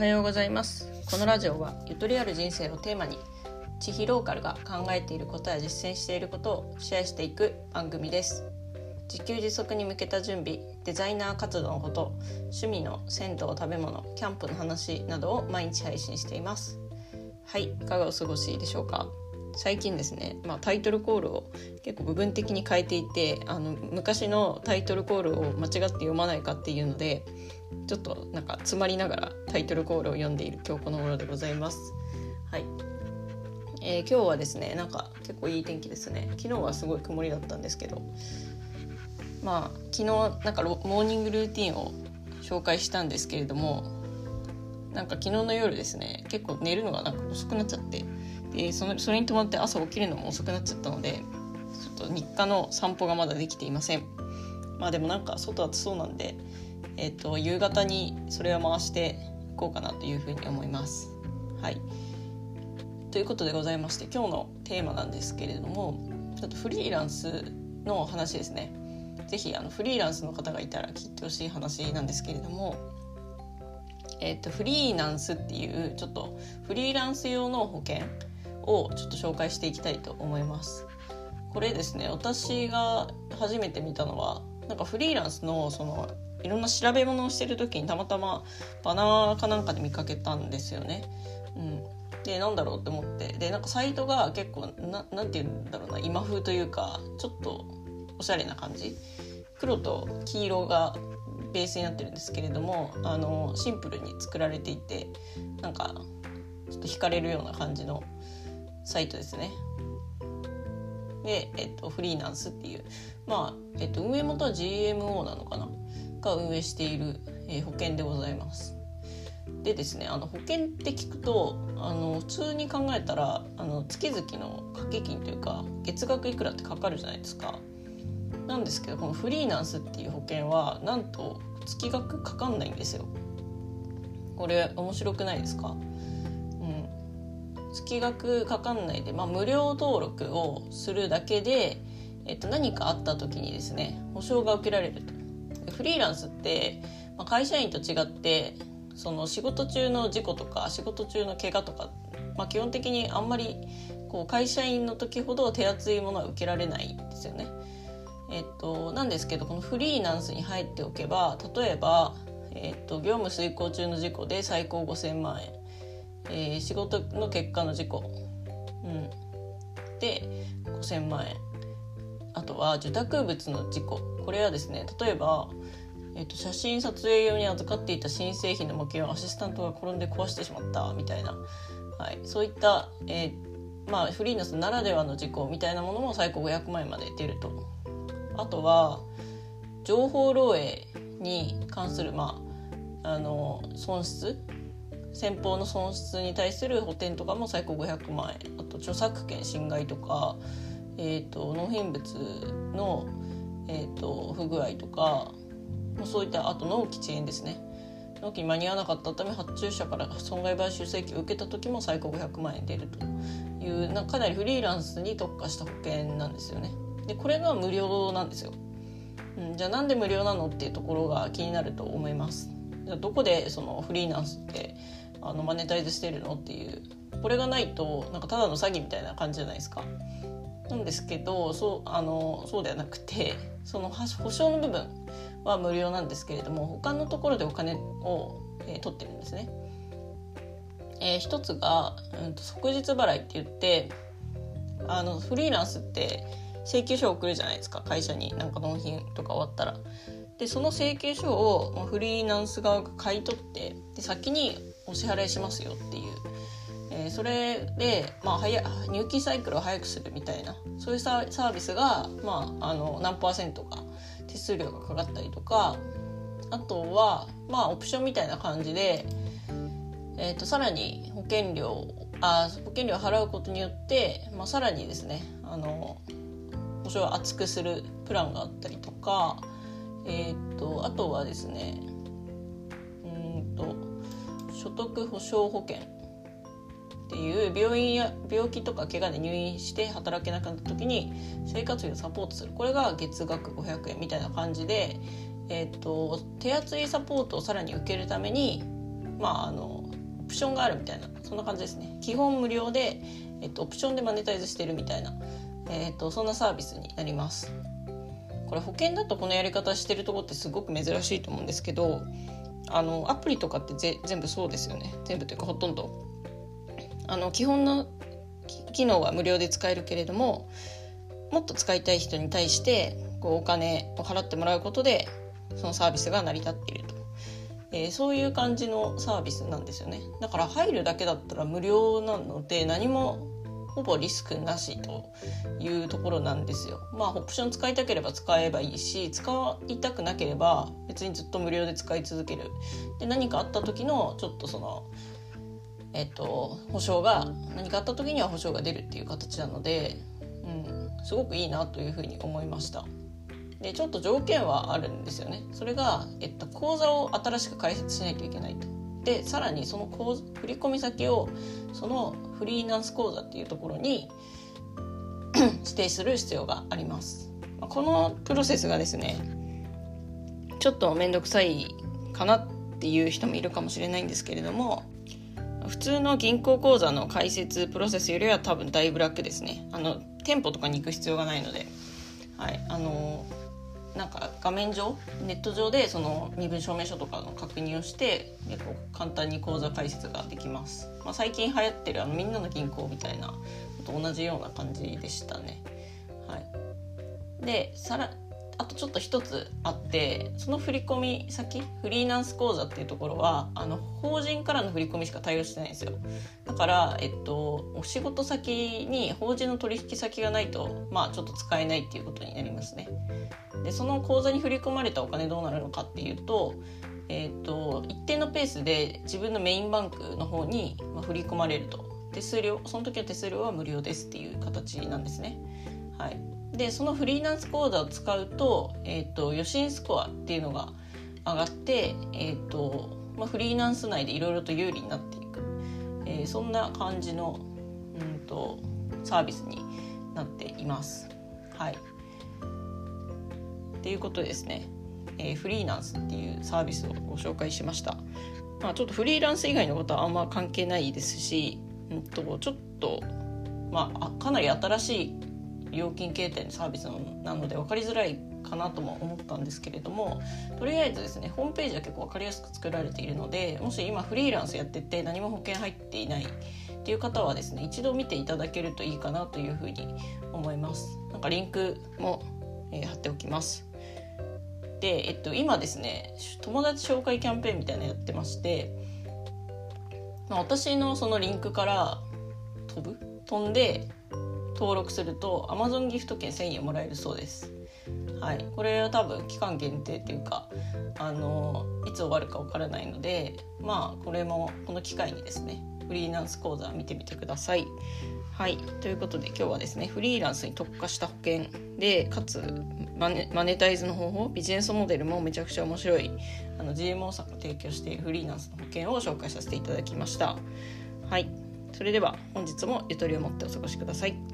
はようございます。このラジオはゆとりある人生をテーマに地域ローカルが考えていることや実践していることをシェアしていく番組です。自給自足に向けた準備デザイナー活動のこと趣味の銭湯食べ物キャンプの話などを毎日配信しています。はいいかがお過ごしでしょうか？最近ですね、まあ、タイトルコールを結構部分的に変えていてあの昔のタイトルコールを間違って読まないかっていうのでちょっとなんか詰まりながらタイトルコールを読んでいる今日この頃でございます。はい、えー、今日はですねなんか結構いい天気ですね昨日はすごい曇りだったんですけどまあ昨日なんかモーニングルーティンを紹介したんですけれどもなんか昨日の夜ですね結構寝るのがなんか遅くなっちゃってでそのそれに伴って朝起きるのも遅くなっちゃったのでちょっと日課の散歩がまだできていませんまあでもなんか外暑そうなんでえーと、夕方にそれを回していこうかなというふうに思います。はい、ということでございまして今日のテーマなんですけれどもちょっとフリーランスの話ですね。是非フリーランスの方がいたら聞いてほしい話なんですけれども、えーと、フリーランスっていうちょっとフリーランス用の保険をちょっと紹介していきたいと思います。これですね私が初めて見たのはなんかフリーランスのそのいろんな調べ物をしてる時にたまたまバナーかなんかで見かけたんですよね。うん、でなんだろうって思ってでなんかサイトが結構ななんて言うんだろうな今風というかちょっとおしゃれな感じ黒と黄色がベースになってるんですけれどもあのシンプルに作られていてなんかちょっと惹かれるような感じのサイトですね。で、えっと、フリーランスっていうまあ、えっと、運営元は GMO なのかな？が運営している、えー、保険でございます。でですねあの保険って聞くとあの普通に考えたらあの月々の掛け金というか月額いくらってかかるじゃないですか。なんですけどこのフリーランスっていう保険はなんと月額かかんないんですよ。これ面白くないですか、月額かかんないで、まあ、無料登録をするだけで、えっと、何かあった時にですね保証が受けられるとフリーランスって、まあ、会社員と違ってその仕事中の事故とか仕事中の怪我とか、まあ、基本的にあんまりこう会社員の時ほど手厚いものは受けられないんですよね。えっと、なんですけどこのフリーランスに入っておけば例えば、えっと、業務遂行中の事故で最高5,000万円、えー、仕事の結果の事故、うん、で5,000万円。あとは受託物の事故。これはですね例えば、えーと、写真撮影用に預かっていた新製品の模型をアシスタントが転んで壊してしまったみたいな、はい、そういった、えー、まあ、フリーナスならではの事故みたいなものも最高500万円まで出ると。あとは情報漏洩に関する、まあ、あの損失先方の損失に対する補填とかも最高500万円あと著作権侵害とかえーと、納品物の、えーと、不具合とかそういったあと納期遅延ですね納期に間に合わなかったため発注者から損害賠償請求を受けた時も最高500万円出るというなかなりフリーランスに特化した保険なんですよね。でこれが無料なんですよ。じゃあなんで無料なのっていうところが気になると思います。ゃどこでそのフリーランスってあのマネタイズしてるのっていうこれがないとなんかただの詐欺みたいな感じじゃないですか。なんですけどそうあのそうではなくてその保証の部分は無料なんですけれども他のところでお金を、えー、取ってるんですね。えー、一つが、うんと、即日払いって言ってあのフリーランスって請求書を送るじゃないですか会社になんか納品とか終わったら。でその請求書をフリーランス側が買い取ってで先にお支払いしますよっていう。えー、それで、まあ、早入金サイクルを早くするみたいな。そういうサービスが、まあ、あの何パーセントか手数料がかかったりとかあとは、まあ、オプションみたいな感じで、えーと、さらに保険料あ保険料を払うことによって、まあ、さらにですねあの保証を厚くするプランがあったりとか、えーと、あとはですねうんと所得保証保険っていう病院や病気とか怪我で入院して働けなくなった時に生活費をサポートする。これが月額500円みたいな感じで、えーと、手厚いサポートをさらに受けるために、まあ、あのオプションがあるみたいなそんな感じですね。基本無料で、えっと、オプションでマネタイズしてるみたいな、えっと、そんなサービスになります。これ保険だとこのやり方してるとこってすごく珍しいと思うんですけどあのアプリとかってぜ全部そうですよね。全部というかほとんど。あの基本の機能は無料で使えるけれどももっと使いたい人に対してこうお金を払ってもらうことでそのサービスが成り立っていると、えー、そういう感じのサービスなんですよね。だから入るだけだったら無料なので何もほぼリスクなしというところなんですよ。まあオプション使いたければ使えばいいし使いたくなければ別にずっと無料で使い続ける。で何かあった時のちょっとそのえっと保証が何かあった時には保証が出るっていう形なので、うん、すごくいいなというふうに思いました。でちょっと条件はあるんですよね。それが、えっと、口座を新しく開設しないといけないと。でさらにその振込先をそのフリーランス口座っていうところに 指定する必要があります。このプロセスがですねちょっと面倒くさいかなっていう人もいるかもしれないんですけれども普通の銀行口座の開設プロセスよりは多分だいぶ楽ですね。あの店舗とかに行く必要がないので。はい。あのなんか画面上ネット上でその身分証明書とかの確認をして結構簡単に口座開設ができます、まあ、最近流行ってるあのみんなの銀行みたいなと同じような感じでしたね。はい。でさらとちょっと一つあってその振込先フリーランス口座っていうところはあの法人からの振り込みしか対応してないんですよ。だから、えっと、お仕事先に法人の取引先がないとまあちょっと使えないっていうことになりますね。でその口座に振り込まれたお金どうなるのかっていうと,、えっと一定のペースで自分のメインバンクの方に、まあ、振り込まれると。手数料その時の手数料は無料ですっていう形なんですね。はい。でそのフリーランス口座を使うと,、えーと、予診スコアっていうのが上がって、えーとまあ、フリーランス内でいろいろと有利になっていく、えー、そんな感じの、うんと、サービスになっています。はい、っていうことですね、えー、フリーランスっていうサービスをご紹介しました。まあ、ちょっとフリーランス以外のことはあんま関係ないですし、うんと、とちょっと、まあ、かなり新しい料金形態のサービスなので分かりづらいかなとも思ったんですけれどもとりあえずですねホームページは結構分かりやすく作られているのでもし今フリーランスやってて何も保険入っていないっていう方はですね一度見ていただけるといいかなというふうに思います。なんかリンクも、えー、貼っておきます。で、えっと、今ですね友達紹介キャンペーンみたいなのやってまして、まあ、私のそのリンクから飛ぶ？飛んで登録すると Amazon ギフト券1000円もらえるそうです。はい、これは多分期間限定っていうかあのいつ終わるかわからないのでまあこれもこの機会にですねフリーランス講座見てみてください。はいということで今日はですねフリーランスに特化した保険でかつマネマネタイズの方法ビジネスモデルもめちゃくちゃ面白いあの GMO さんが提供しているフリーランスの保険を紹介させていただきました。はいそれでは本日もゆとりを持ってお過ごしください。